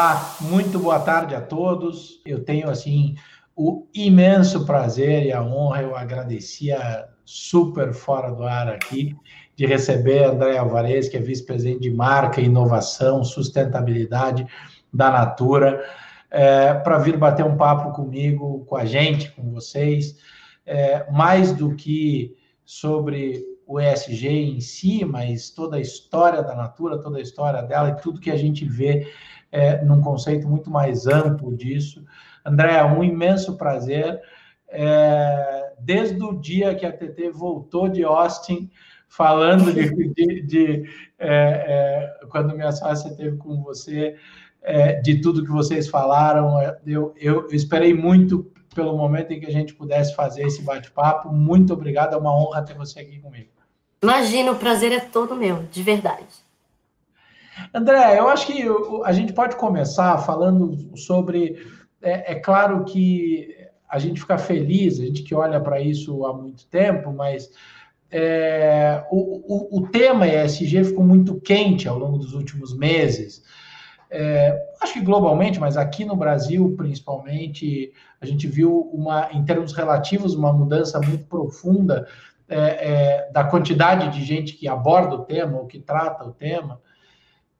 Olá, muito boa tarde a todos. Eu tenho assim o imenso prazer e a honra, eu agradecia super fora do ar aqui, de receber André Alvarez, que é vice-presidente de marca, inovação, sustentabilidade da Natura, é, para vir bater um papo comigo, com a gente, com vocês, é, mais do que sobre o ESG em si, mas toda a história da Natura, toda a história dela e tudo que a gente vê é, num conceito muito mais amplo disso. André, é um imenso prazer. É, desde o dia que a TT voltou de Austin, falando de, de, de é, é, quando minha sócia teve com você, é, de tudo que vocês falaram, é, eu, eu, eu esperei muito pelo momento em que a gente pudesse fazer esse bate-papo. Muito obrigado, é uma honra ter você aqui comigo. Imagina, o prazer é todo meu, de verdade. André, eu acho que a gente pode começar falando sobre. É, é claro que a gente fica feliz, a gente que olha para isso há muito tempo, mas é, o, o, o, tema ESG ficou muito quente ao longo dos últimos meses. É, acho que globalmente, mas aqui no Brasil, principalmente, a gente viu uma, em termos relativos, uma mudança muito profunda é, é, da quantidade de gente que aborda o tema ou que trata o tema.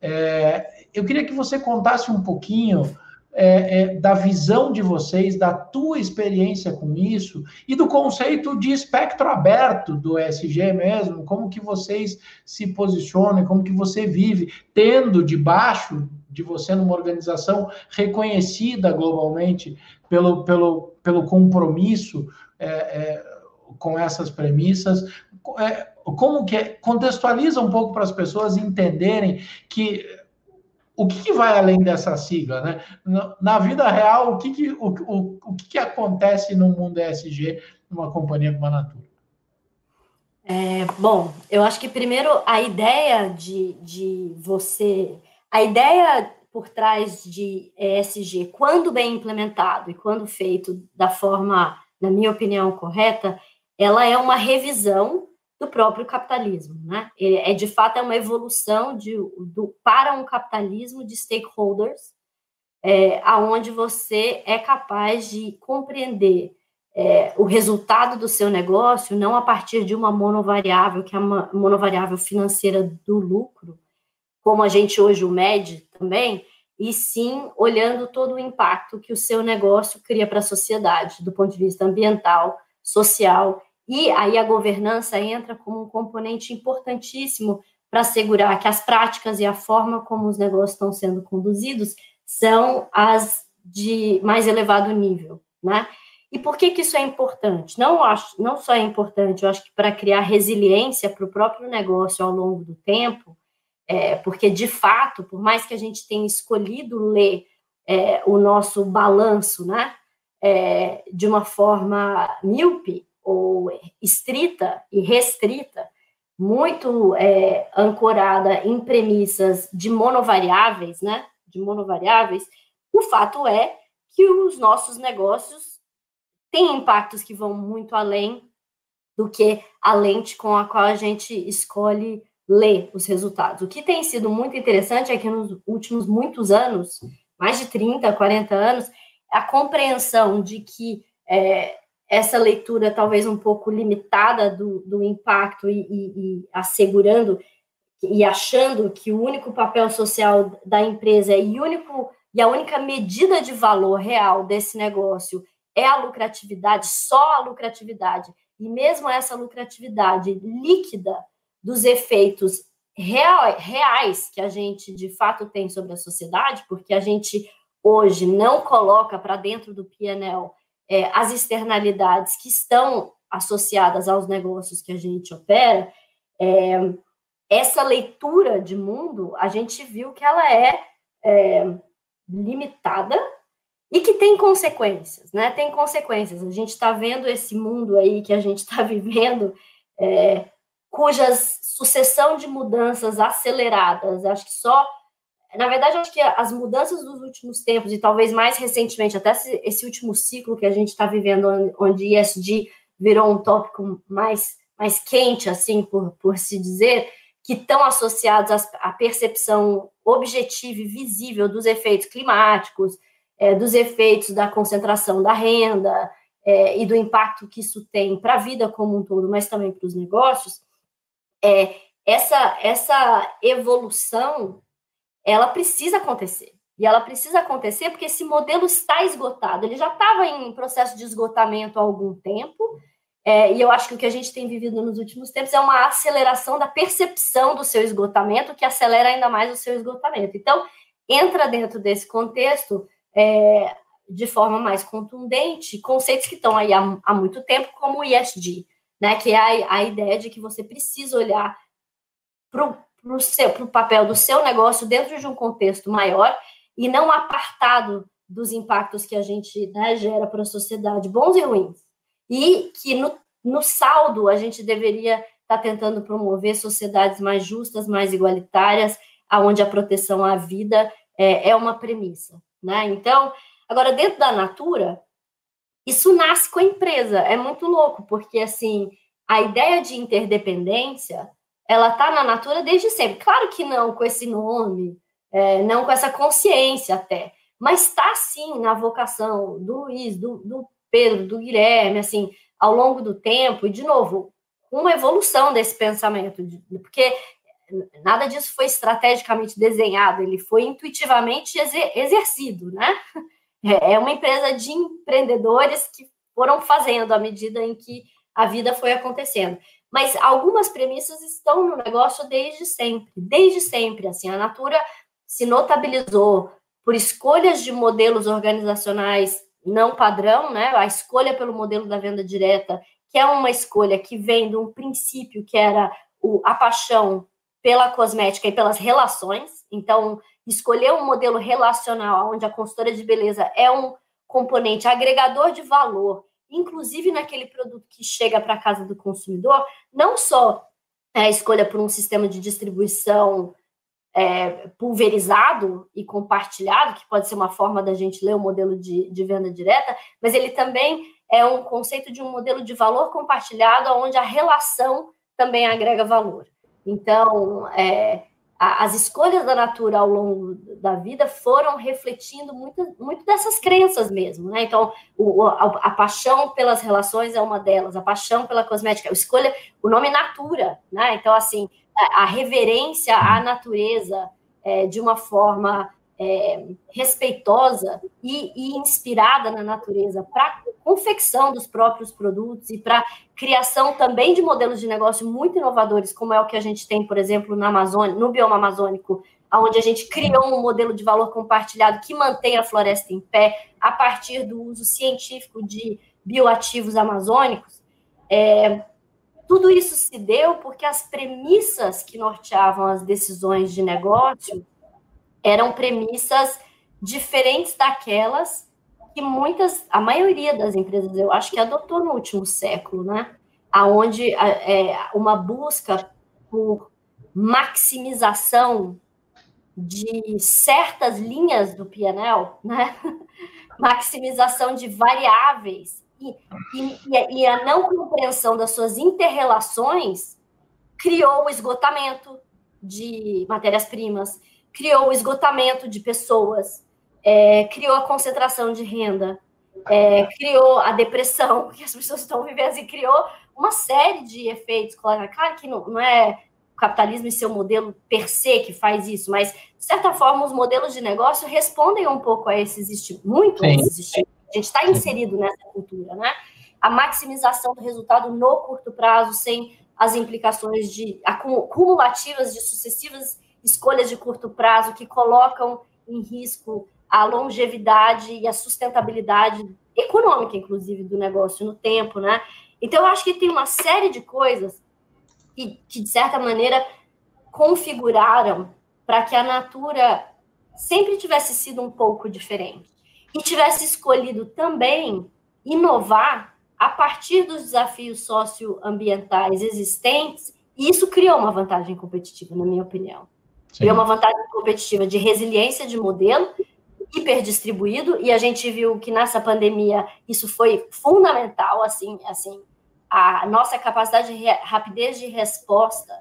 É, eu queria que você contasse um pouquinho é, é, da visão de vocês, da tua experiência com isso e do conceito de espectro aberto do ESG mesmo, como que vocês se posicionam, como que você vive, tendo debaixo de você numa organização reconhecida globalmente pelo, pelo, pelo compromisso é, é, com essas premissas, é, como que é, contextualiza um pouco para as pessoas entenderem que o que, que, vai além dessa sigla, né? Na vida real, o que, que o, o, o que, que acontece no mundo ESG numa companhia como a Natura? É, bom, eu acho que primeiro a ideia de, de você, a ideia por trás de ESG, quando bem implementado e quando feito da forma, na minha opinião, correta, ela é uma revisão do próprio capitalismo, né? É de fato é uma evolução de, do, para um capitalismo de stakeholders, é, aonde você é capaz de compreender é, o resultado do seu negócio não a partir de uma monovariável, que é uma monovariável financeira do lucro, como a gente hoje o mede também, e sim olhando todo o impacto que o seu negócio cria para a sociedade, do ponto de vista ambiental, social e aí a governança entra como um componente importantíssimo para assegurar que as práticas e a forma como os negócios estão sendo conduzidos são as de mais elevado nível, né? E por que, que isso é importante? Não, acho, não só é importante, eu acho que para criar resiliência para o próprio negócio ao longo do tempo, é, porque de fato, por mais que a gente tenha escolhido ler é, o nosso balanço, né, é, de uma forma míope, ou estrita e restrita, muito é, ancorada em premissas de monovariáveis, né? De monovariáveis, o fato é que os nossos negócios têm impactos que vão muito além do que a lente com a qual a gente escolhe ler os resultados. O que tem sido muito interessante é que nos últimos muitos anos, mais de 30, 40 anos, a compreensão de que é, essa leitura talvez um pouco limitada do, do impacto e, e, e, assegurando e achando que o único papel social da empresa e, único, e a única medida de valor real desse negócio é a lucratividade, só a lucratividade, e mesmo essa lucratividade líquida dos efeitos real, reais que a gente de fato tem sobre a sociedade, porque a gente hoje não coloca para dentro do PNL é, as externalidades que estão associadas aos negócios que a gente opera, é, essa leitura de mundo, a gente viu que ela é, é limitada e que tem consequências, né? Tem consequências. A gente está vendo esse mundo aí que a gente está vivendo, é, cujas sucessão de mudanças aceleradas, acho que só na verdade, acho que as mudanças dos últimos tempos, e talvez mais recentemente, até esse, último ciclo que a gente está vivendo, onde ESG virou um tópico mais, mais quente, assim, por, por se dizer, que estão associados à, à percepção objetiva e visível dos efeitos climáticos, é, dos efeitos da concentração da renda é, e do impacto que isso tem para a vida como um todo, mas também para os negócios, é, essa, essa evolução ela precisa acontecer. E ela precisa acontecer porque esse modelo está esgotado. Ele já estava em processo de esgotamento há algum tempo, é, e eu acho que o que a gente tem vivido nos últimos tempos é uma aceleração da percepção do seu esgotamento, que acelera ainda mais o seu esgotamento. Então, entra dentro desse contexto, é, de forma mais contundente, conceitos que estão aí há, há muito tempo, como o ESG, né, que é a, a ideia de que você precisa olhar para o papel do seu negócio dentro de um contexto maior e não apartado dos impactos que a gente né, gera para a sociedade, bons e ruins. E que no, no saldo a gente deveria estar tá tentando promover sociedades mais justas, mais igualitárias, aonde a proteção à vida é, é uma premissa. Né? Então, agora, dentro da Natura, isso nasce com a empresa. É muito louco, porque assim, a ideia de interdependência ela está na Natura desde sempre. Claro que não com esse nome, é, não com essa consciência até, mas está sim na vocação do Luiz, do, do Pedro, do Guilherme, assim, ao longo do tempo, e de novo, uma evolução desse pensamento, porque nada disso foi estrategicamente desenhado, ele foi intuitivamente exercido, né? É, é uma empresa de empreendedores que foram fazendo à medida em que a vida foi acontecendo. Mas algumas premissas estão no negócio desde sempre, desde sempre. Assim, a Natura se notabilizou por escolhas de modelos organizacionais não padrão, né? A escolha pelo modelo da venda direta, que é uma escolha que vem de um princípio que era o, a paixão pela cosmética e pelas relações. Então, escolher um modelo relacional onde a consultora de beleza é um componente agregador de valor inclusive naquele produto que chega para a casa do consumidor, não só é a escolha por um sistema de distribuição é, pulverizado e compartilhado, que pode ser uma forma da gente ler o modelo de, de venda direta, mas ele também é um conceito de um modelo de valor compartilhado, onde a relação também agrega valor. Então, é, as escolhas da Natura ao longo da vida foram refletindo muito, muito dessas crenças mesmo, né? Então, o, a, a, paixão pelas relações é uma delas, a paixão pela cosmética, a escolha, o nome Natura, né? Então, assim, a, a reverência à natureza é, de uma forma é, respeitosa e, e, inspirada na natureza para confecção dos próprios produtos e para criação também de modelos de negócio muito inovadores, como é o que a gente tem, por exemplo, na Amazônia, no bioma amazônico, onde a gente criou um modelo de valor compartilhado que mantém a floresta em pé a partir do uso científico de bioativos amazônicos. É, tudo isso se deu porque as premissas que norteavam as decisões de negócio eram premissas diferentes daquelas que muitas, a maioria das empresas, eu acho que adotou no último século, né? Aonde é, uma busca por maximização de certas linhas do PNL, né? maximização de variáveis e, e, e a não compreensão das suas interrelações criou o esgotamento de matérias-primas, criou o esgotamento de pessoas, é, criou a concentração de renda, é, criou a depressão que as pessoas estão vivendo e criou uma série de efeitos colaterais. Claro que não, não é o capitalismo e seu modelo per se que faz isso, mas, de certa forma, os modelos de negócio respondem um pouco a esses estímulos, muito a esses estímulos. A gente está inserido nessa cultura, né? A maximização do resultado no curto prazo, sem as implicações de acumulativas de sucessivas escolhas de curto prazo que colocam em risco a longevidade e a sustentabilidade econômica, inclusive, do negócio no tempo, né? Então, eu acho que tem uma série de coisas que, que de certa maneira, configuraram para que a Natura sempre tivesse sido um pouco diferente e tivesse escolhido também inovar a partir dos desafios socioambientais existentes, e isso criou uma vantagem competitiva, na minha opinião. Sim. uma vantagem competitiva de resiliência de modelo hiperdistribuído e a gente viu que nessa pandemia isso foi fundamental, assim, assim a nossa capacidade de rapidez de resposta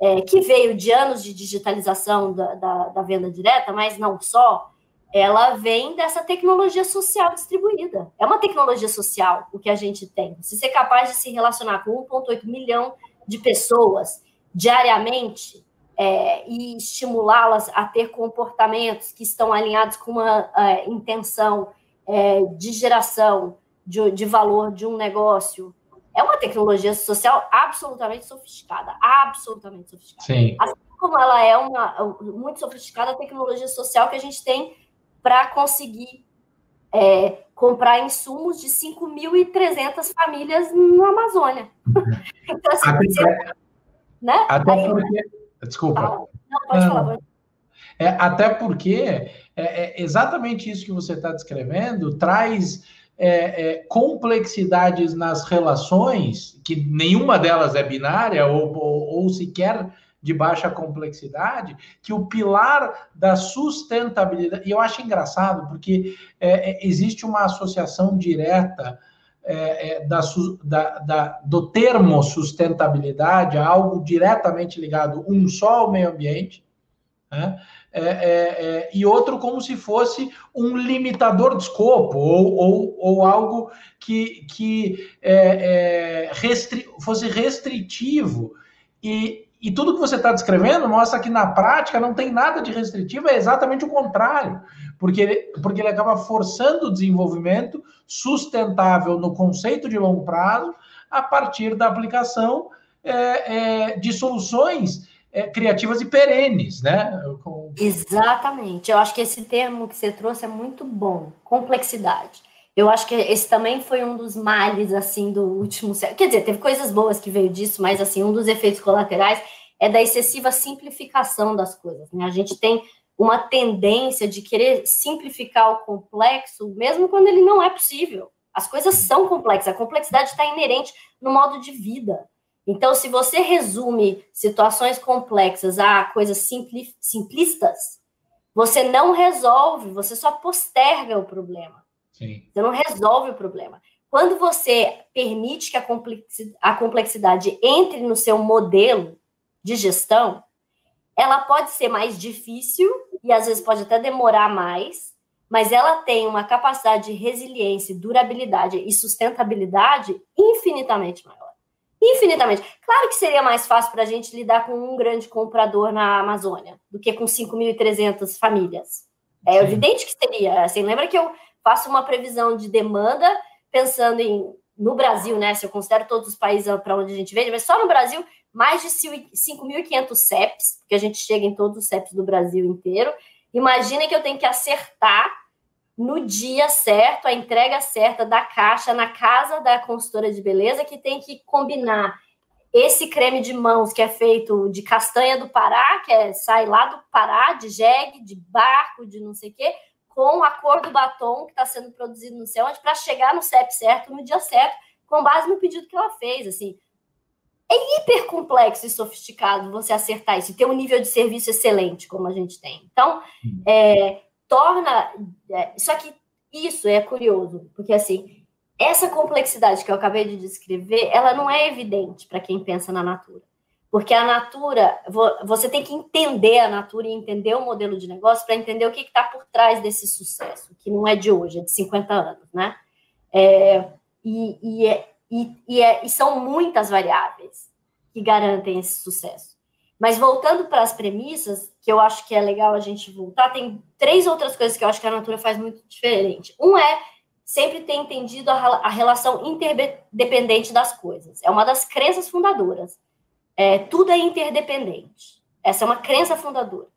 é, que veio de anos de digitalização da, da, da venda direta, mas não só, ela vem dessa tecnologia social distribuída. É uma tecnologia social o que a gente tem. Se ser capaz de se relacionar com 1,8 milhão de pessoas diariamente é, e estimulá-las a ter comportamentos que estão alinhados com uma é, intenção é, de geração de, de valor de um negócio, é uma tecnologia social absolutamente sofisticada, absolutamente sofisticada. Sim. Assim como ela é uma muito sofisticada a tecnologia social que a gente tem para conseguir é, comprar insumos de 5.300 famílias na Amazônia. então, assim, até, você, né? até Aí, porque... Desculpa. Não, pode falar. É, até porque é, é exatamente isso que você está descrevendo traz é, é, complexidades nas relações, que nenhuma delas é binária ou, ou, ou sequer de baixa complexidade, que o pilar da sustentabilidade. E eu acho engraçado, porque é, é existe uma associação direta é, é, da, da, da, do termo sustentabilidade a algo diretamente ligado, um só ao meio ambiente, né? É, é, é, e outro como se fosse um limitador de escopo ou, ou, ou algo que, que é, restri fosse restritivo. E, e tudo que você está descrevendo mostra que na prática não tem nada de restritivo, é exatamente o contrário, porque ele, porque ele acaba forçando o desenvolvimento sustentável no conceito de longo prazo a partir da aplicação é, de soluções é, criativas e perenes, né? Com... Exatamente. Eu acho que esse termo que você trouxe é muito bom, complexidade. Eu acho que esse também foi um dos males, assim, do último século. Quer dizer, teve coisas boas que veio disso, mas, assim, um dos efeitos colaterais é da excessiva simplificação das coisas, né? A gente tem uma tendência de querer simplificar o complexo, mesmo quando ele não é possível. As coisas são complexas, a complexidade está inerente no modo de vida. Então, se você resume situações complexas a coisas simpli simplistas, você não resolve, você só posterga o problema. Sim. Você não resolve o problema. Quando você permite que a complexidade, entre no seu modelo de gestão, ela pode ser mais difícil e às vezes pode até demorar mais, mas ela tem uma capacidade de resiliência, durabilidade e sustentabilidade infinitamente maior infinitamente. Claro que seria mais fácil para a gente lidar com um grande comprador na Amazônia do que com 5.300 famílias. É Sim. evidente que seria. Assim, lembra que eu faço uma previsão de demanda pensando em no Brasil, né? Se eu considero todos os países para onde a gente vende, mas só no Brasil, mais de 5.500 CEPs, porque a gente chega em todos os CEPs do Brasil inteiro. Imagina que eu tenho que acertar no dia certo, a entrega certa da caixa na casa da consultora de beleza, que tem que combinar esse creme de mãos que é feito de castanha do Pará, que é, sai lá do Pará, de jegue, de barco, de não sei o quê, com a cor do batom que está sendo produzido no céu, para chegar no CEP certo, no dia certo, com base no pedido que ela fez. Assim, é hiper complexo e sofisticado você acertar isso, ter um nível de serviço excelente, como a gente tem. Então, é, torna. É, só que isso é curioso, porque assim, essa complexidade que eu acabei de descrever, ela não é evidente para quem pensa na natura. Porque a natura, você tem que entender a natura e entender o modelo de negócio para entender o que está por trás desse sucesso, que não é de hoje, é de 50 anos, né? É, e, e, é, e, é, e são muitas variáveis que garantem esse sucesso. Mas voltando para as premissas, que eu acho que é legal a gente voltar, tem três outras coisas que eu acho que a natura faz muito diferente. Um é sempre ter entendido a, a relação interdependente das coisas. É uma das crenças fundadoras. É, tudo é interdependente. Essa é uma crença fundadora.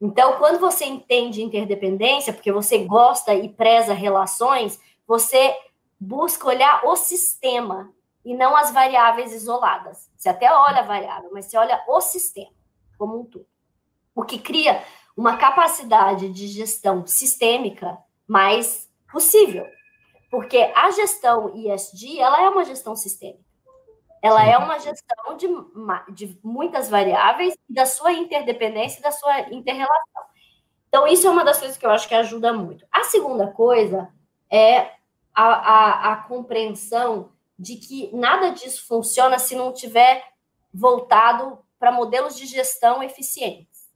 Então, quando você entende interdependência, porque você gosta e preza relações, você busca olhar o sistema e não as variáveis isoladas. Você até olha a variável, mas você olha o sistema como um todo. O que cria uma capacidade de gestão sistêmica mais possível. Porque a gestão ISD, ela é uma gestão sistêmica. Ela Sim. é uma gestão de, de muitas variáveis, da sua interdependência e da sua interrelação. Então, isso é uma das coisas que eu acho que ajuda muito. A segunda coisa é a, a, a compreensão de que nada disso funciona se não tiver voltado para modelos de gestão eficientes.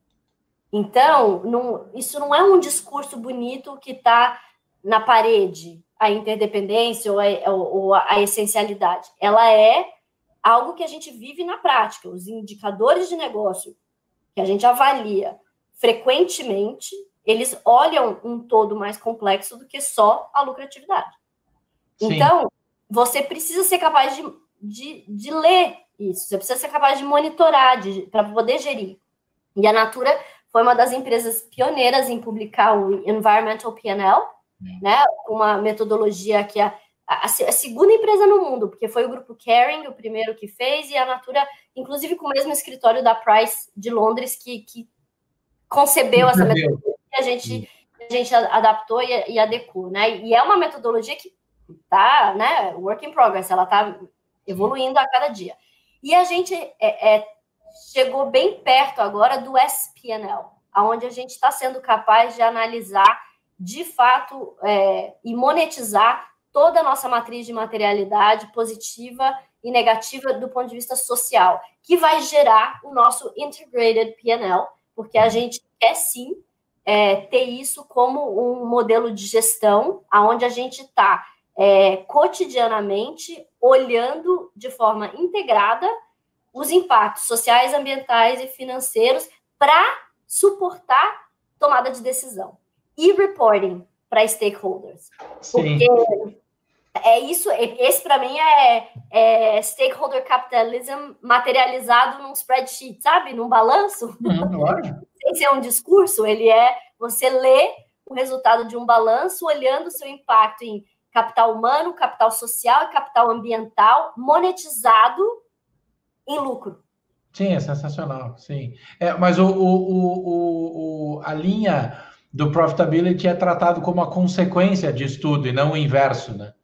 Então, não, isso não é um discurso bonito que está na parede, a interdependência ou a, ou a essencialidade. Ela é algo que a gente vive na prática. Os indicadores de negócio que a gente avalia frequentemente, eles olham um todo mais complexo do que só a lucratividade. Sim. Então, você precisa ser capaz de, de, de ler isso, você precisa ser capaz de monitorar para poder gerir. E a Natura foi uma das empresas pioneiras em publicar o Environmental PNL, né, uma metodologia que a, a, a, segunda empresa no mundo, porque foi o grupo Caring o primeiro que fez, e a Natura, inclusive com o mesmo escritório da Price de Londres, que, que concebeu essa metodologia, a gente, a gente adaptou e, e adequou, né? E é uma metodologia que tá, né, work in progress, ela tá evoluindo a cada dia. E a gente é, é chegou bem perto agora do SPNL, aonde a gente está sendo capaz de analisar de fato é, e monetizar toda a nossa matriz de materialidade positiva e negativa do ponto de vista social, que vai gerar o nosso integrated PNL, porque a gente quer sim é, ter isso como um modelo de gestão, aonde a gente está é, cotidianamente olhando de forma integrada os impactos sociais, ambientais e financeiros para suportar tomada de decisão. E reporting para stakeholders. Sim. Porque é isso, esse para mim é, é, stakeholder capitalism materializado num spreadsheet, sabe? Num balanço. Uhum, Sem ser um discurso, ele é você lê o resultado de um balanço olhando o seu impacto em capital humano, capital social e capital ambiental monetizado em lucro. Sim, é sensacional, sim. É, mas o, o, o, o, a linha do profitability é tratado como a consequência de estudo e não o inverso, né?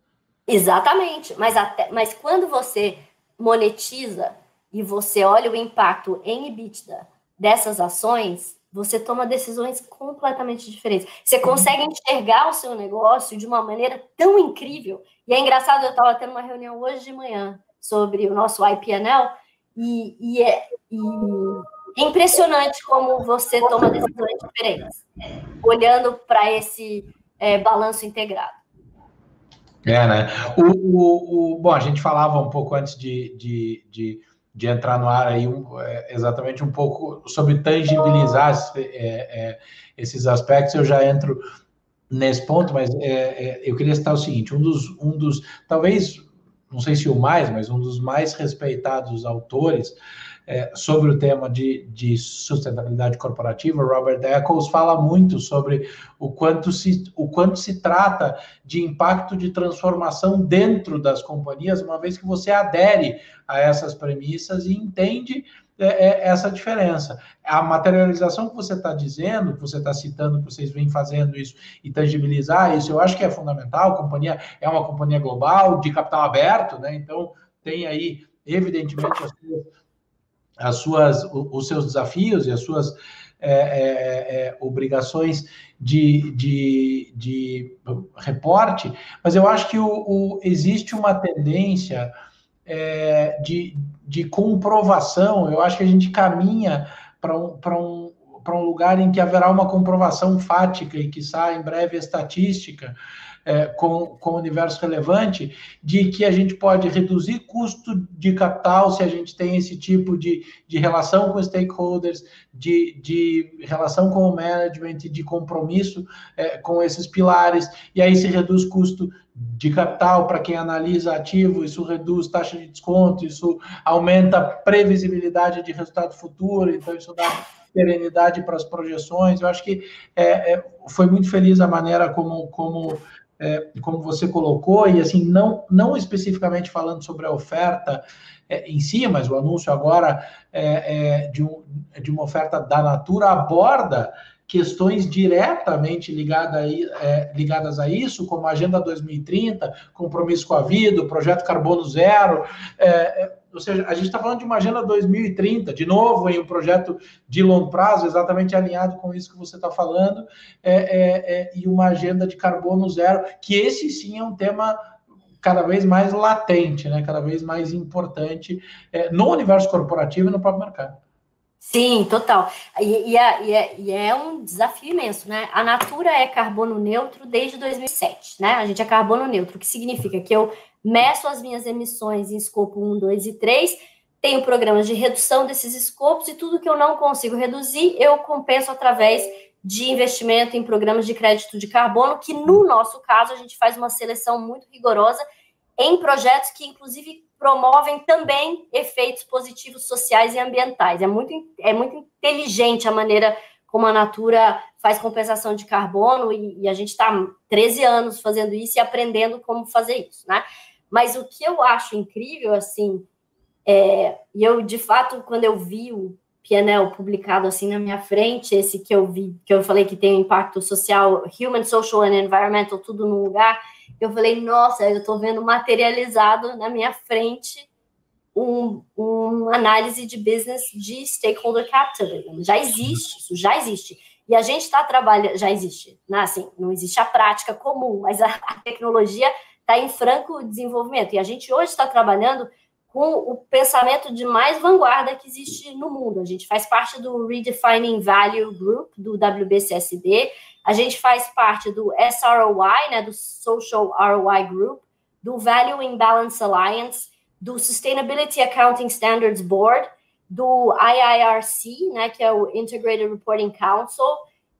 Exatamente, mas, até, mas quando você monetiza e você olha o impacto em EBITDA dessas ações, você toma decisões completamente diferentes. Você consegue enxergar o seu negócio de uma maneira tão incrível. E é engraçado, eu estava tendo uma reunião hoje de manhã sobre o nosso IPNL, e, e, é, e é impressionante como você toma decisões diferentes, olhando para esse é, balanço integrado. É, né? O, o, o, bom, a gente falava um pouco antes de, de, de, de entrar no ar aí, um, é, exatamente um pouco sobre tangibilizar é, é, esses aspectos. Eu já entro nesse ponto, mas é, é, eu queria citar o seguinte: um dos, um dos, talvez, não sei se o mais, mas um dos mais respeitados autores é, sobre o tema de, de, sustentabilidade corporativa, Robert Eccles fala muito sobre o quanto, se, o quanto se trata de impacto de transformação dentro das companhias, uma vez que você adere a essas premissas e entende é, é, essa diferença. A materialização que você está dizendo, que você está citando, que vocês vêm fazendo isso e tangibilizar isso, eu acho que é fundamental. A companhia é uma companhia global, de capital aberto, né? Então, tem aí, evidentemente, as suas as suas, os seus desafios e as suas é, é, é, obrigações de, de, de reporte, mas eu acho que o, o existe uma tendência é, de, de comprovação, eu acho que a gente caminha para um, um, um lugar em que haverá uma comprovação fática e que sai em breve estatística é, com, com o universo relevante, de que a gente pode reduzir custo de capital se a gente tem esse tipo de, de relação com stakeholders, de, de relação com o management, de compromisso é, com esses pilares, e aí se reduz custo de capital para quem analisa ativo, isso reduz taxa de desconto, isso aumenta a previsibilidade de resultado futuro, então isso dá perenidade para as projeções. Eu acho que é, é, foi muito feliz a maneira como, como é, como você colocou, e assim, não, não especificamente falando sobre a oferta é, em si, mas o anúncio agora é, é de, um, de uma oferta da Natura aborda questões diretamente ligada aí, é, ligadas a isso, como a Agenda 2030, compromisso com a vida, o projeto Carbono Zero, é ou seja, a gente está falando de uma agenda 2030, de novo, em um projeto de longo prazo, exatamente alinhado com isso que você está falando, é, é, é, e uma agenda de carbono zero, que esse sim é um tema cada vez mais latente, né? cada vez mais importante é, no universo corporativo e no próprio mercado. Sim, total. E, e, é, e, é, é, um desafio imenso, né? A Natura é carbono neutro desde 2007, né? A gente é carbono neutro, o que significa que eu meço as minhas emissões em escopo 1, 2 e 3, tenho programas de redução desses escopos e tudo que eu não consigo reduzir, eu compenso através de investimento em programas de crédito de carbono, que no nosso caso a gente faz uma seleção muito rigorosa em projetos que, inclusive, promovem também efeitos positivos sociais e ambientais. É muito, é muito inteligente a maneira como a Natura faz compensação de carbono e, e a gente está 13 anos fazendo isso e aprendendo como fazer isso, né? Mas o que eu acho incrível, assim, é, e eu, de fato, quando eu vi o PNL publicado assim na minha frente, esse que eu vi, que eu falei que tem um impacto social, human, social and environmental, tudo num lugar, eu falei, nossa, eu estou vendo materializado na minha frente um, uma análise de business de stakeholder capitalism. Já existe, isso já existe. E a gente está trabalhando, já existe, né? assim, não existe a prática comum, mas a, a tecnologia está em franco desenvolvimento. E a gente hoje está trabalhando com o pensamento de mais vanguarda que existe no mundo. A gente faz parte do Redefining Value Group, do WBCSD, a gente faz parte do SROI, né, do Social ROI Group, do Value Imbalance Alliance, do Sustainability Accounting Standards Board, do IIRC, né, que é o Integrated Reporting Council,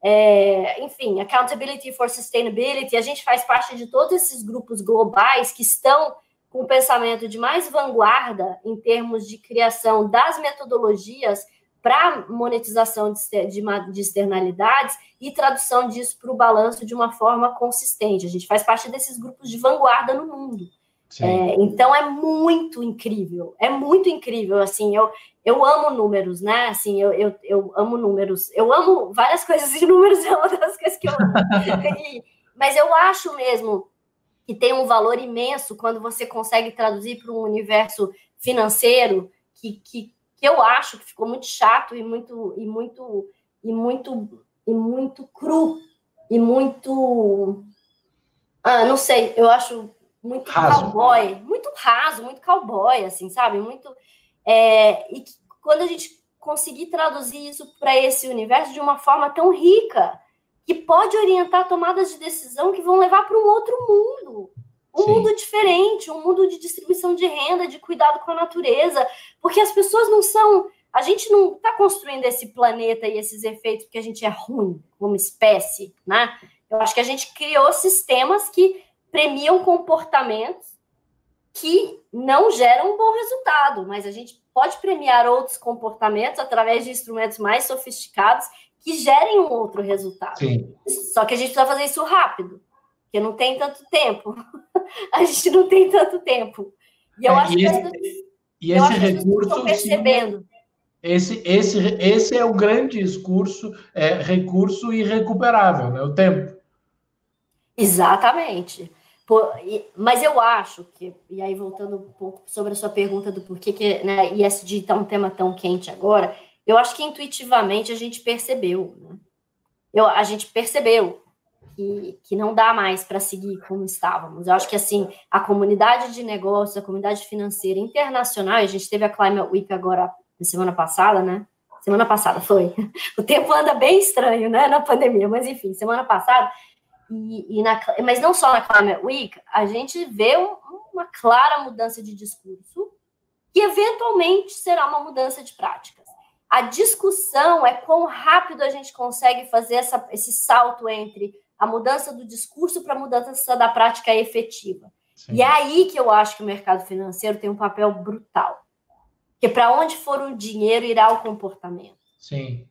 é, enfim, Accountability for Sustainability. A gente faz parte de todos esses grupos globais que estão com o pensamento de mais vanguarda em termos de criação das metodologias para monetização de, de, de, externalidades e tradução disso para o balanço de uma forma consistente. A gente faz parte desses grupos de vanguarda no mundo. É, então é muito incrível, é muito incrível. Assim, eu, eu amo números, né? Assim, eu, eu, eu amo números, eu amo várias coisas de números, é uma das coisas que eu amo. e, mas eu acho mesmo que tem um valor imenso quando você consegue traduzir para um universo financeiro que, que que eu acho que ficou muito chato e muito e muito e muito e muito cru e muito ah, não sei, eu acho muito raso. cowboy, muito raso, muito cowboy, assim, sabe? Muito é, e quando a gente conseguir traduzir isso para esse universo de uma forma tão rica que pode orientar tomadas de decisão que vão levar para um outro mundo, um Sim. mundo diferente, um mundo de distribuição de renda, de cuidado com a natureza, porque as pessoas não são. A gente não está construindo esse planeta e esses efeitos porque a gente é ruim como espécie, né? Eu acho que a gente criou sistemas que premiam comportamentos que não geram um bom resultado, mas a gente pode premiar outros comportamentos através de instrumentos mais sofisticados que gerem um outro resultado. Sim. Só que a gente precisa fazer isso rápido porque não tem tanto tempo. a gente não tem tanto tempo. E eu é, acho e esse, que e esse recurso percebendo. Esse, esse, esse é o grande discurso, é, recurso irrecuperável, né? O tempo. Exatamente. Por, e, mas eu acho que, e aí voltando um pouco sobre a sua pergunta do porquê que né, ISD está um tema tão quente agora, eu acho que intuitivamente a gente percebeu. Né? Eu, a gente percebeu que, que não dá mais para seguir como estávamos. Eu acho que assim a comunidade de negócios, a comunidade financeira internacional, a gente teve a Climate Week agora na semana passada, né? Semana passada foi. O tempo anda bem estranho, né? Na pandemia, mas enfim, semana passada. E, e na, mas não só na Climate Week, a gente vê um, uma clara mudança de discurso que eventualmente será uma mudança de práticas. A discussão é quão rápido a gente consegue fazer essa, esse salto entre a mudança do discurso para a mudança da prática efetiva. Sim. E é aí que eu acho que o mercado financeiro tem um papel brutal. Porque para onde for o dinheiro, irá o comportamento. Sim.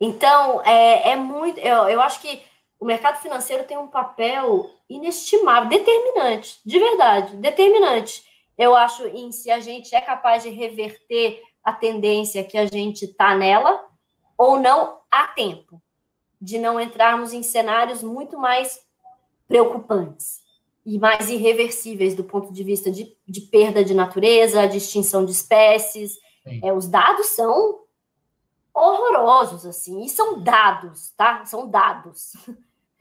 Então, é, é muito. Eu, eu acho que o mercado financeiro tem um papel inestimável, determinante, de verdade, determinante. Eu acho em se a gente é capaz de reverter a tendência que a gente está nela ou não a tempo de não entrarmos em cenários muito mais preocupantes e mais irreversíveis do ponto de vista de, de perda de natureza, de extinção de espécies. É, os dados são horrorosos, assim, e são dados, tá? São dados.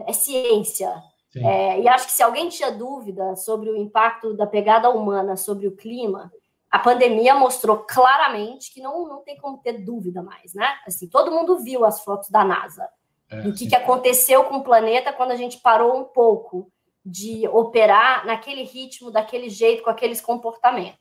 É ciência. É, e acho que se alguém tinha dúvida sobre o impacto da pegada humana sobre o clima, a pandemia mostrou claramente que não, não tem como ter dúvida mais, né? Assim, todo mundo viu as fotos da NASA, é, do que, que aconteceu com o planeta quando a gente parou um pouco de operar naquele ritmo, daquele jeito, com aqueles comportamentos.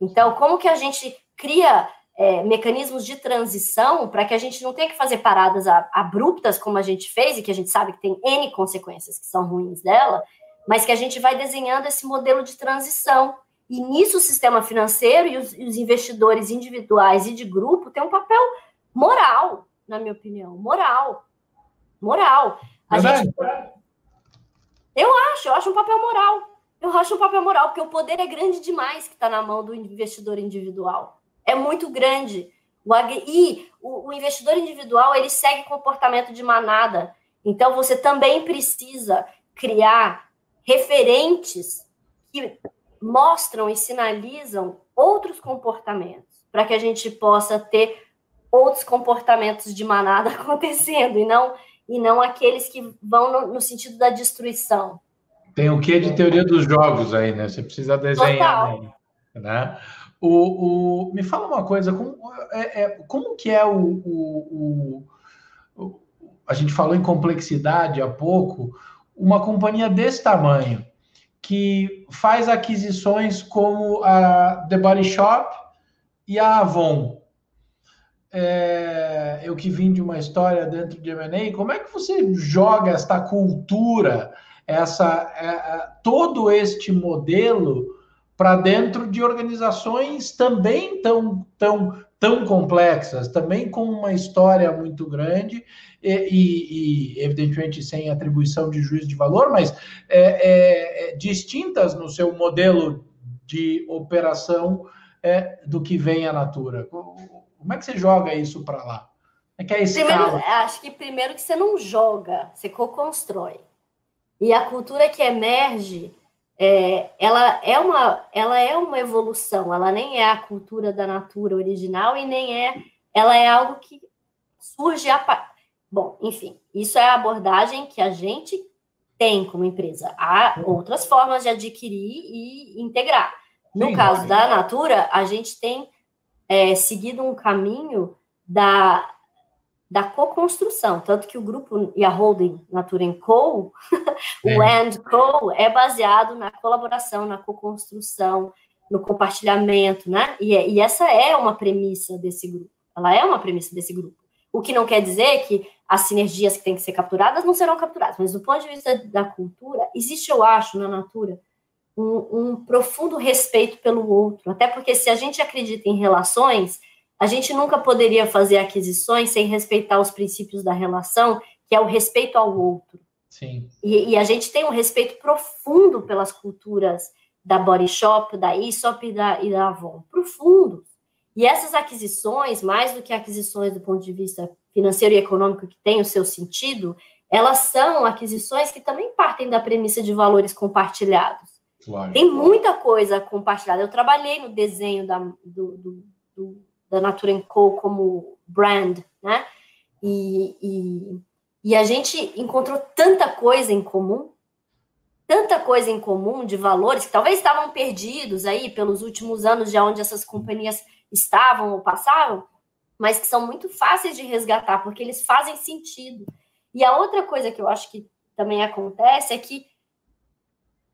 Então, como que a gente cria é, mecanismos de transição para que a gente não tenha que fazer paradas abruptas como a gente fez e que a gente sabe que tem N consequências que são ruins dela, mas que a gente vai desenhando esse modelo de transição. E nisso o sistema financeiro e os, os investidores individuais e de grupo têm um papel moral, na minha opinião, moral. Moral. A gente... Eu acho, eu acho um papel moral. Eu acho um papel moral, porque o poder é grande demais que está na mão do investidor individual é muito grande. E o, o investidor individual ele segue comportamento de manada. Então você também precisa criar referentes que mostram e sinalizam outros comportamentos para que a gente possa ter outros comportamentos de manada acontecendo e não e não aqueles que vão no, no sentido da destruição. Tem o que de teoria dos jogos aí, né? Você precisa desenhar, Total. né? O, o, me fala uma coisa, como, é, é, como que é o, o, o, A gente falou em complexidade há pouco, uma companhia desse tamanho, que faz aquisições como a The Body Shop e a Avon. É, eu que vim de uma história dentro de M&A, como é que você joga esta cultura, essa, é, todo este modelo para dentro de organizações também tão, tão, tão complexas, também com uma história muito grande e, e, e evidentemente, sem atribuição de juízo de valor, mas é, é, é, distintas no seu modelo de operação é, do que vem a Natura. Como é que você joga isso para lá? É que é. Primeiro, acho que primeiro que você não joga, você co-constrói. E a cultura que emerge é, ela, é uma, ela é uma evolução, ela nem é a cultura da natura original e nem é, ela é algo que surge a Bom, enfim, isso é a abordagem que a gente tem como empresa. Há outras formas de adquirir e integrar. No Sim, caso da Natura, a gente tem é, seguido um caminho da da co-construção, tanto que o grupo e a holding Natura Co, o é. And Co, é baseado na colaboração, na co-construção, no compartilhamento, né? E, e, essa é uma premissa desse grupo. Ela é uma premissa desse grupo. O que não quer dizer que as sinergias que têm que ser capturadas não serão capturadas, mas do ponto de vista da cultura, existe, eu acho, na Natura, um, um profundo respeito pelo outro. Até porque se a gente acredita em relações, a gente nunca poderia fazer aquisições sem respeitar os princípios da relação, que é o respeito ao outro. Sim. E, e a gente tem um respeito profundo pelas culturas da Body Shop, da Aesop e da, e da Avon. Profundo. E essas aquisições, mais do que aquisições do ponto de vista financeiro e econômico que tem o seu sentido, elas são aquisições que também partem da premissa de valores compartilhados. Claro. Tem muita coisa compartilhada. Eu trabalhei no desenho da, do, do, do da Natura Co como brand, né? E, e, e, a gente encontrou tanta coisa em comum, tanta coisa em comum de valores que talvez estavam perdidos aí pelos últimos anos de onde essas companhias estavam ou passavam, mas que são muito fáceis de resgatar porque eles fazem sentido. E a outra coisa que eu acho que também acontece é que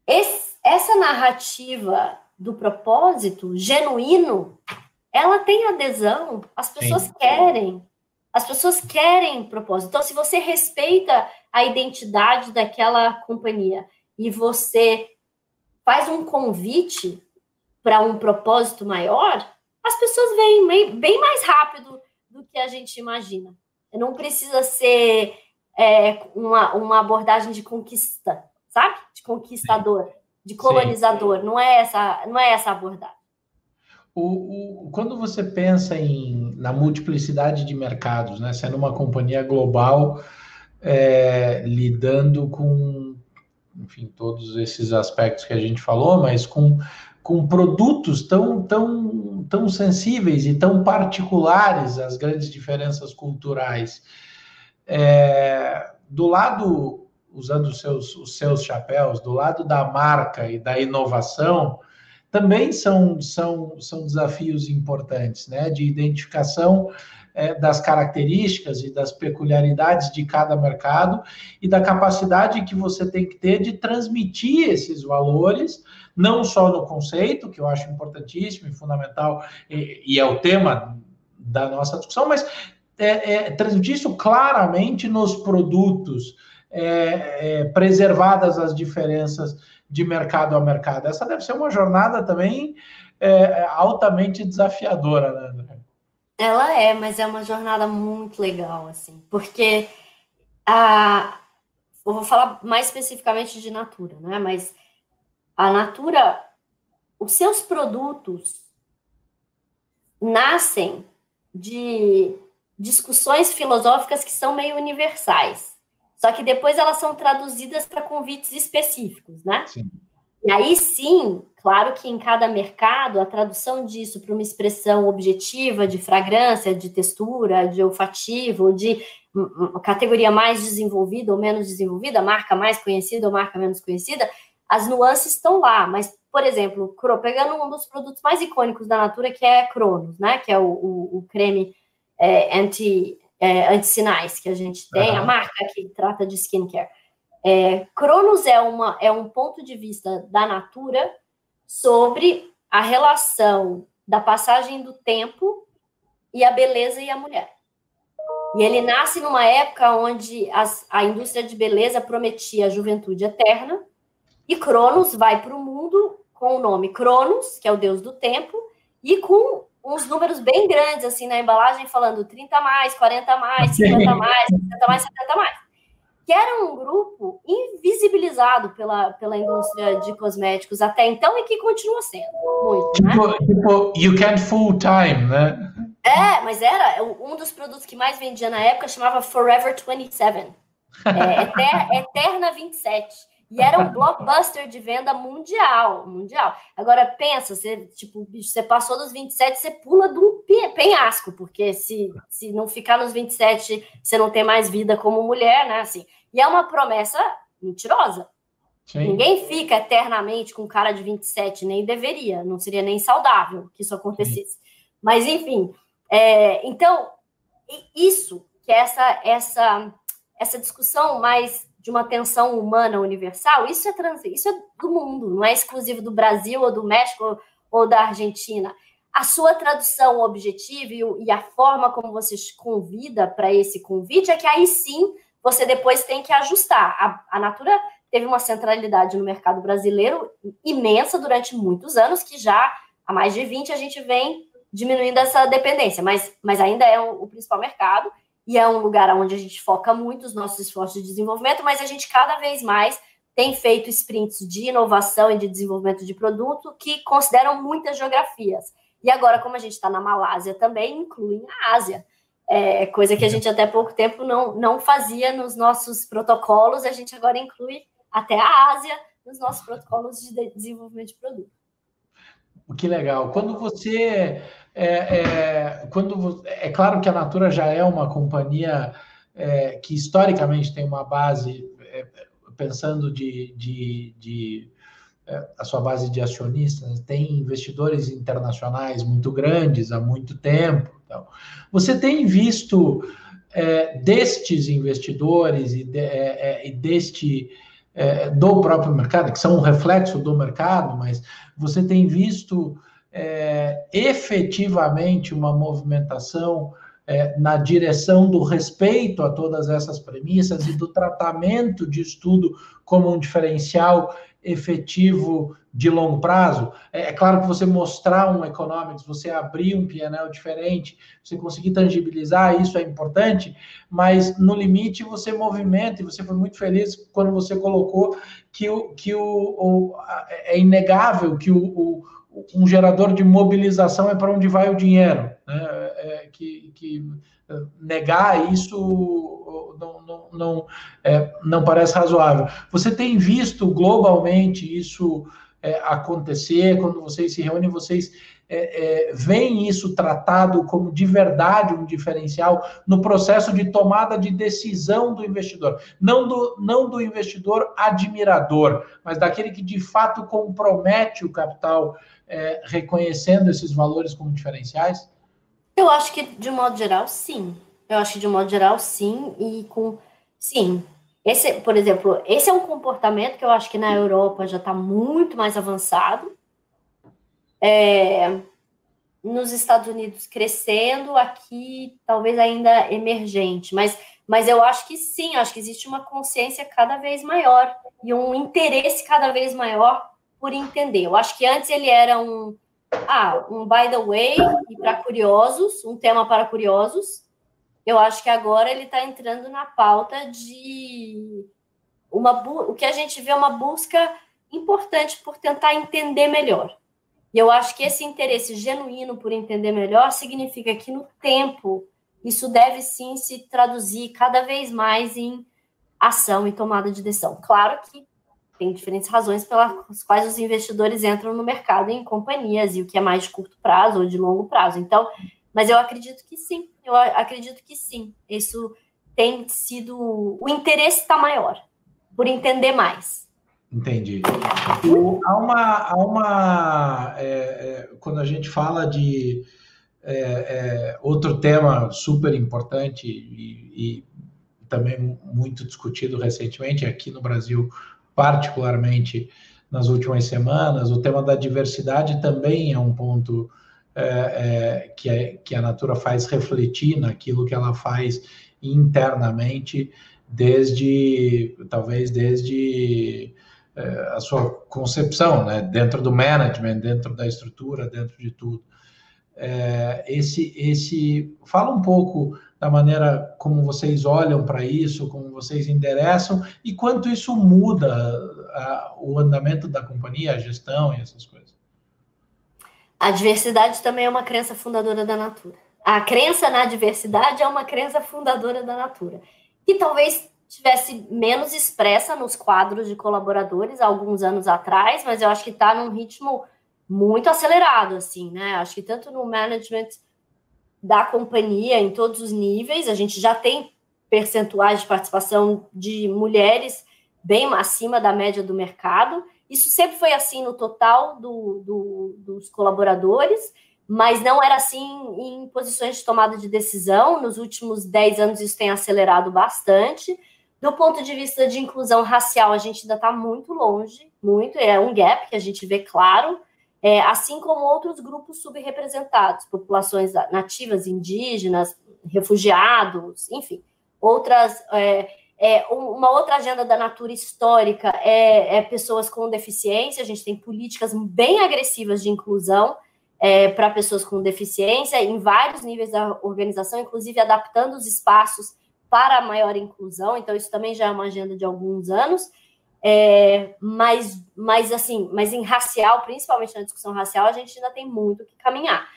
esse, essa narrativa do propósito genuíno ela tem adesão, as pessoas Sim. querem. As pessoas querem propósito. Então, se você respeita a identidade daquela companhia e você faz um convite para um propósito maior, as pessoas vêm bem mais rápido do que a gente imagina. Não precisa ser é, uma, uma abordagem de conquista, sabe? De conquistador, de colonizador. Sim. Não é essa, não é essa abordagem. O, o, quando você pensa em, na multiplicidade de mercados, né, sendo uma companhia global é, lidando com, enfim, todos esses aspectos que a gente falou, mas com, com produtos tão, tão, tão sensíveis e tão particulares, as grandes diferenças culturais. É, do lado, usando os seus, os seus chapéus, do lado da marca e da inovação, também são, são, são desafios importantes, né? De identificação é, das características e das peculiaridades de cada mercado e da capacidade que você tem que ter de transmitir esses valores, não só no conceito, que eu acho importantíssimo e fundamental, e, e é o tema da nossa discussão, mas é, é, transmitir isso claramente nos produtos, é, é, preservadas as diferenças de mercado a mercado. Essa deve ser uma jornada também é, altamente desafiadora, né, André? Ela é, mas é uma jornada muito legal, assim, porque a. Eu vou falar mais especificamente de Natura, né? Mas a Natura, os seus produtos nascem de discussões filosóficas que são meio universais. Só que depois elas são traduzidas para convites específicos, né? Sim. E aí sim, claro que em cada mercado, a tradução disso para uma expressão objetiva de fragrância, de textura, de olfativo, de categoria mais desenvolvida ou menos desenvolvida, marca mais conhecida ou marca menos conhecida, as nuances estão lá. Mas, por exemplo, pegando um dos produtos mais icônicos da Natura, que é Cronos, né? Que é o, o, o creme é, anti, é, anti-sinais que a gente tem, uhum. a marca que trata de skincare. É, Cronos é, uma, é um ponto de vista da Natura sobre a relação da passagem do tempo e a beleza e a mulher. E ele nasce numa época onde as, a indústria de beleza prometia a juventude eterna, e Cronos vai para o mundo com o nome Cronos, que é o deus do tempo, e com uns números bem grandes assim na embalagem, falando 30 mais, 40 mais, 50 mais, 60 mais, 70 mais que era um grupo invisibilizado pela, pela indústria de cosméticos até então e que continua sendo muito, tipo, né? tipo you can't fool time, né? É, mas era um dos produtos que mais vendia na época chamava Forever 27, é, Eter, Eterna 27. E era um blockbuster de venda mundial, mundial. Agora pensa, você tipo, você passou dos 27, você pula de um penhasco, porque se, se não ficar nos 27, você não tem mais vida como mulher, né? Assim, e é uma promessa mentirosa. Sim. Ninguém fica eternamente com cara de 27, nem deveria, não seria nem saudável que isso acontecesse. Sim. Mas, enfim, é, então, isso, que é essa, essa, essa discussão mais de uma tensão humana universal, isso é, trans, isso é do mundo, não é exclusivo do Brasil ou do México ou da Argentina. A sua tradução objetiva e, e a forma como você convida para esse convite é que aí sim você depois tem que ajustar. A, a Natura teve uma centralidade no mercado brasileiro imensa durante muitos anos, que já há mais de 20 a gente vem diminuindo essa dependência, mas, mas ainda é o, o principal mercado e é um lugar onde a gente foca muito os nossos esforços de desenvolvimento, mas a gente cada vez mais tem feito sprints de inovação e de desenvolvimento de produto que consideram muitas geografias. E agora, como a gente está na Malásia também, incluem a Ásia é, coisa que a gente até pouco tempo não, não fazia nos nossos protocolos, a gente agora inclui até a Ásia nos nossos protocolos de desenvolvimento de produto. Que legal. Quando você. É, é, quando, é claro que a Natura já é uma companhia é, que historicamente tem uma base, é, pensando de, de, de é, a sua base de acionistas, tem investidores internacionais muito grandes há muito tempo. Então, você tem visto é, destes investidores e, de, é, é, e deste é, do próprio mercado, que são um reflexo do mercado, mas você tem visto é, efetivamente uma movimentação é, na direção do respeito a todas essas premissas e do tratamento de estudo como um diferencial efetivo de longo prazo. É, é, claro que você mostrar um economics, você abrir um PNL diferente, você conseguir tangibilizar, isso é importante, mas no limite você movimenta, e você foi muito feliz quando você colocou que, o, que o, o é inegável que o, o, um gerador de mobilização é para onde vai o dinheiro. Né? É, que, que negar isso não, não, não, é, não parece razoável. Você tem visto globalmente isso é, acontecer, quando vocês se reúnem, vocês é, é, veem isso tratado como de verdade um diferencial no processo de tomada de decisão do investidor, não do, não do investidor admirador, mas daquele que de fato compromete o capital, é, reconhecendo esses valores como diferenciais? Eu acho que de modo geral, sim. Eu acho que de modo geral, sim, e com sim. Esse, por exemplo, esse é um comportamento que eu acho que na Europa já está muito mais avançado é, nos Estados Unidos crescendo, aqui talvez ainda emergente, mas, mas eu acho que sim, acho que existe uma consciência cada vez maior e um interesse cada vez maior por entender. Eu acho que antes ele era um, ah, um by the way e para curiosos, um tema para curiosos. Eu acho que agora ele está entrando na pauta de uma o que a gente vê é uma busca importante por tentar entender melhor. E eu acho que esse interesse genuíno por entender melhor significa que no tempo isso deve sim se traduzir cada vez mais em ação e tomada de decisão. Claro que tem diferentes razões pelas quais os investidores entram no mercado em companhias e o que é mais de curto prazo ou de longo prazo. Então, mas eu acredito que sim, eu acredito que sim. Isso tem sido o interesse está maior por entender mais. Entendi. O, há uma. Há uma é, é, quando a gente fala de é, é outro tema super importante e, e, também muito discutido recentemente aqui no Brasil, particularmente nas últimas semanas, o tema da diversidade também é um ponto é, é, que, é, que a Natura faz refletir naquilo que ela faz internamente, desde talvez desde é, a sua concepção, né? dentro do management, dentro da estrutura, dentro de tudo. É, esse, esse, fala um pouco da maneira como vocês olham para isso, como vocês endereçam e quanto isso muda a, o andamento da companhia, a gestão e essas coisas. A diversidade também é uma crença fundadora da Natura. A crença na diversidade é uma crença fundadora da Natura. E talvez tivesse menos expressa nos quadros de colaboradores alguns anos atrás, mas eu acho que está num ritmo muito acelerado, assim, né? Acho que tanto no management da companhia, em todos os níveis, a gente já tem percentuais de participação de mulheres bem acima da média do mercado. Isso sempre foi assim no total do, do, dos colaboradores, mas não era assim em posições de tomada de decisão. Nos últimos 10 anos, isso tem acelerado bastante. Do ponto de vista de inclusão racial, a gente ainda está muito longe, muito, é um gap que a gente vê claro, é, assim como outros grupos subrepresentados, populações nativas, indígenas, refugiados, enfim, outras. É, é, uma outra agenda da Natura histórica é, é, pessoas com deficiência, a gente tem políticas bem agressivas de inclusão é, para pessoas com deficiência em vários níveis da organização, inclusive adaptando os espaços para a maior inclusão, então isso também já é uma agenda de alguns anos, é, mas, mas assim, mas em racial, principalmente na discussão racial, a gente ainda tem muito que caminhar.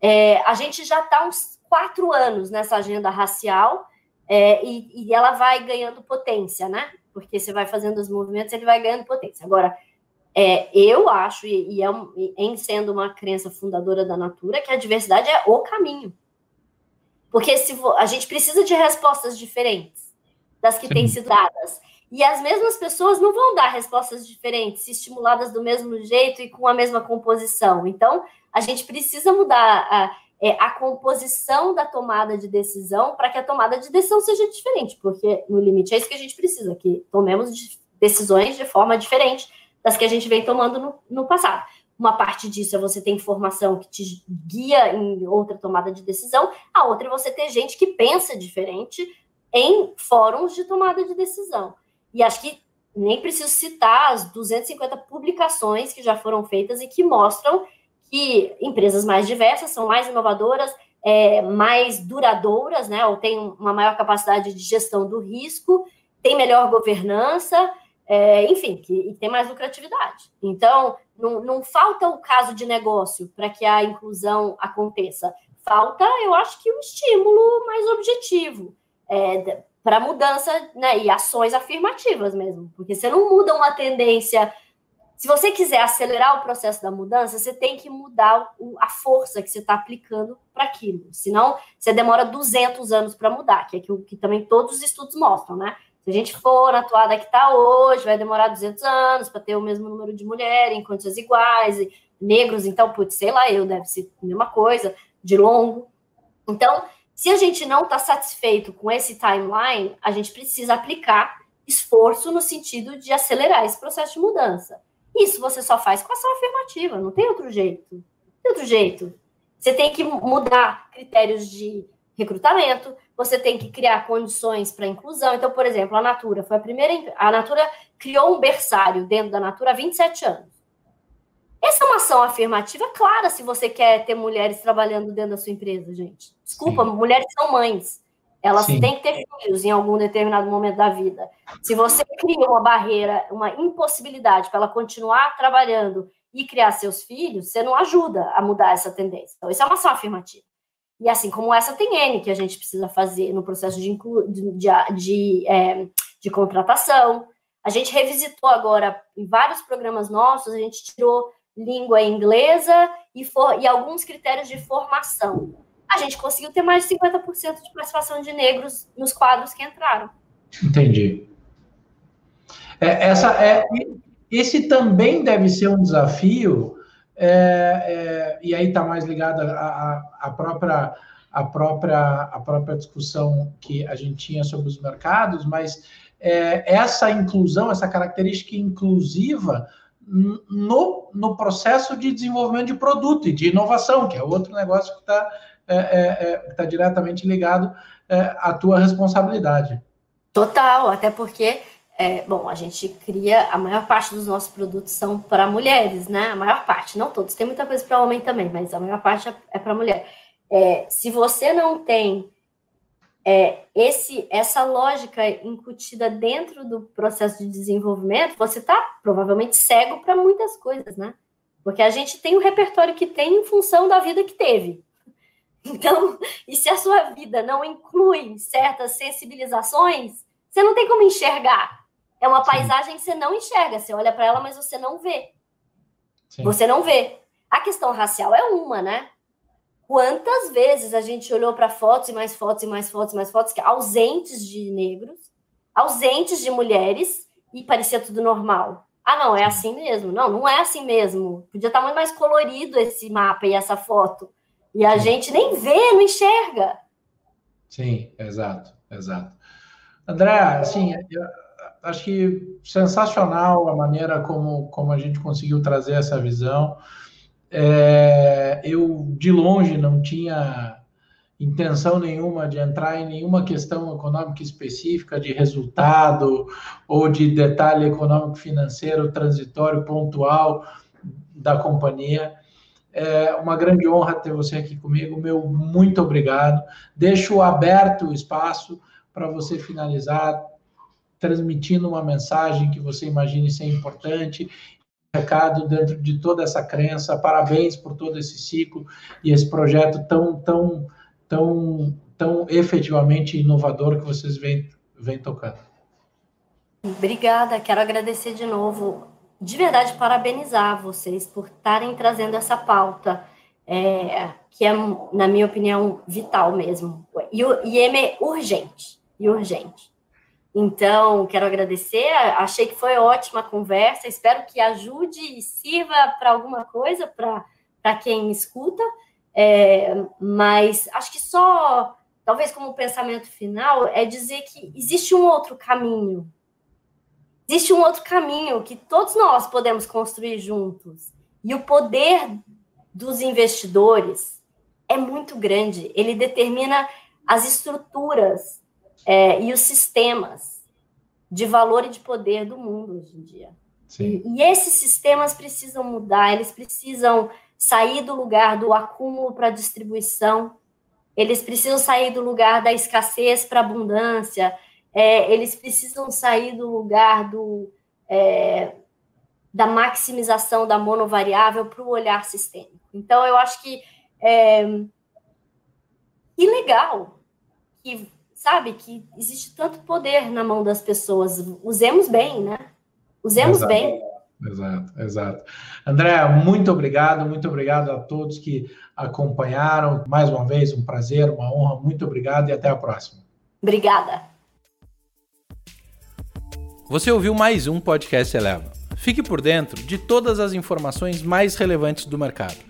É, a gente já está uns quatro anos nessa agenda racial é, e, e, ela vai ganhando potência, né? Porque você vai fazendo os movimentos, ele vai ganhando potência. Agora, é, eu acho, e, e é em sendo uma crença fundadora da Natura, que a diversidade é o caminho. Porque se a gente precisa de respostas diferentes das que Sim. têm sido dadas. E as mesmas pessoas não vão dar respostas diferentes, estimuladas do mesmo jeito e com a mesma composição. Então, a gente precisa mudar a, é, a composição da tomada de decisão para que a tomada de decisão seja diferente, porque no limite é isso que a gente precisa, que tomemos decisões de forma diferente das que a gente vem tomando no, no passado. Uma parte disso é você ter informação que te guia em outra tomada de decisão, a outra é você ter gente que pensa diferente em fóruns de tomada de decisão. E acho que nem preciso citar as 250 publicações que já foram feitas e que mostram que empresas mais diversas são mais inovadoras, é, mais duradouras, né, ou têm uma maior capacidade de gestão do risco, têm melhor governança, é, enfim, que, tem mais lucratividade. Então, não, não falta o caso de negócio para que a inclusão aconteça. Falta, eu acho que um estímulo mais objetivo é, para mudança né, e ações afirmativas mesmo. Porque você não muda uma tendência Se você quiser acelerar o processo da mudança, você tem que mudar a força que você está aplicando para aquilo. Senão, você demora 200 anos para mudar, que é o que também todos os estudos mostram, né? Se a gente for na toada que está hoje, vai demorar 200 anos para ter o mesmo número de mulheres em condições iguais, negros, então, putz, sei lá, eu deve ser a mesma coisa, de longo. Então, se a gente não está satisfeito com esse timeline, a gente precisa aplicar esforço no sentido de acelerar esse processo de mudança. Isso você só faz com ação afirmativa, não tem outro jeito. Não tem outro jeito. Você tem que mudar critérios de recrutamento, você tem que criar condições para inclusão. Então, por exemplo, a Natura foi a primeira. A Natura criou um berçário dentro da Natura há 27 anos. Essa é uma ação afirmativa clara se você quer ter mulheres trabalhando dentro da sua empresa, gente. Desculpa, Sim. mulheres são mães. Elas Sim. têm que ter filhos em algum determinado momento da vida. Se você cria uma barreira, uma impossibilidade para ela continuar trabalhando e criar seus filhos, você não ajuda a mudar essa tendência. Então, isso é uma ação afirmativa. E assim como essa, tem N que a gente precisa fazer no processo de, de, de, é, de contratação. A gente revisitou agora em vários programas nossos, a gente tirou língua inglesa e, for, e alguns critérios de formação a gente conseguiu ter mais de 50% de participação de negros nos quadros que entraram. Entendi. É, essa é, esse também deve ser um desafio, é, é, e aí está mais ligado à própria, a própria, a própria discussão que a gente tinha sobre os mercados, mas é, essa inclusão, essa característica inclusiva no, no processo de desenvolvimento de produto e de inovação, que é outro negócio que está é, é, é, diretamente ligado é, à tua responsabilidade. Total, até porque, é, bom, a gente cria, a maior parte dos nossos produtos são para mulheres, né? A maior parte, não todos, tem muita coisa para homem também, mas a maior parte é, para mulher. se você não tem esse, essa lógica incutida dentro do processo de desenvolvimento, você está provavelmente cego para muitas coisas, né? Porque a gente tem o repertório que tem em função da vida que teve. Então, e se a sua vida não inclui certas sensibilizações, você não tem como enxergar. É uma Sim. paisagem que você não enxerga. Você olha para ela, mas você não vê. Sim. Você não vê. A questão racial é uma, né? Quantas vezes a gente olhou para fotos e mais fotos e mais fotos e mais fotos que ausentes de negros, ausentes de mulheres e parecia tudo normal. Ah, não, é assim mesmo. Não, não é assim mesmo. Podia estar muito mais colorido esse mapa e essa foto. E a Sim. gente nem vê, não enxerga. Sim, exato, exato. André, assim, acho que sensacional a maneira como, como a gente conseguiu trazer essa visão. É, eu, de longe, não tinha intenção nenhuma de entrar em nenhuma questão econômica específica, de resultado ou de detalhe econômico financeiro transitório, pontual da companhia. É uma grande honra ter você aqui comigo. Meu muito obrigado. Deixo aberto o espaço para você finalizar, transmitindo uma mensagem que você imagine ser importante. Recado dentro de toda essa crença. Parabéns por todo esse ciclo e esse projeto tão, tão, tão, tão efetivamente inovador que vocês vêm, vêm tocando. Obrigada. Quero agradecer de novo de verdade parabenizar vocês por estarem trazendo essa pauta, é, que é, na minha opinião, vital mesmo. E IEM é urgente, e urgente. Então, quero agradecer, achei que foi ótima a conversa, espero que ajude e sirva para alguma coisa para quem escuta, é, mas acho que só, talvez como pensamento final, é dizer que existe um outro caminho Existe um outro caminho que todos nós podemos construir juntos. E o poder dos investidores é muito grande. Ele determina as estruturas é, e os sistemas de valor e de poder do mundo hoje em dia. E, e esses sistemas precisam mudar, eles precisam sair do lugar do acúmulo para distribuição, eles precisam sair do lugar da escassez para abundância, é, eles precisam sair do lugar do, é, da maximização da monovariável para o olhar sistêmico. Então, eu acho que é, que legal que sabe que existe tanto poder na mão das pessoas. Usemos bem, né? Usemos Exato. bem. Exato, exato. André, muito obrigado, muito obrigado a todos que acompanharam. Mais uma vez, um prazer, uma honra. Muito obrigado e até a próxima. Obrigada. Você ouviu mais um podcast Eleva. Fique por dentro de todas as informações mais relevantes do mercado.